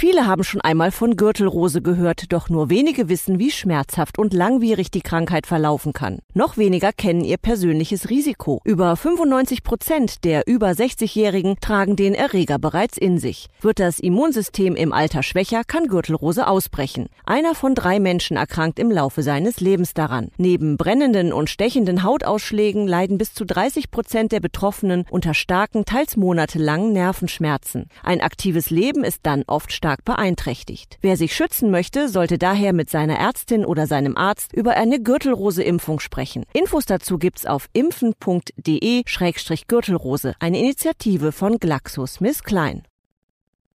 Viele haben schon einmal von Gürtelrose gehört, doch nur wenige wissen, wie schmerzhaft und langwierig die Krankheit verlaufen kann. Noch weniger kennen ihr persönliches Risiko. Über 95 Prozent der über 60-Jährigen tragen den Erreger bereits in sich. Wird das Immunsystem im Alter schwächer, kann Gürtelrose ausbrechen. Einer von drei Menschen erkrankt im Laufe seines Lebens daran. Neben brennenden und stechenden Hautausschlägen leiden bis zu 30 Prozent der Betroffenen unter starken, teils monatelangen Nervenschmerzen. Ein aktives Leben ist dann oft stark beeinträchtigt. Wer sich schützen möchte, sollte daher mit seiner Ärztin oder seinem Arzt über eine Gürtelrose-Impfung sprechen. Infos dazu gibt's auf impfen.de-gürtelrose, eine Initiative von GlaxoSmithKline.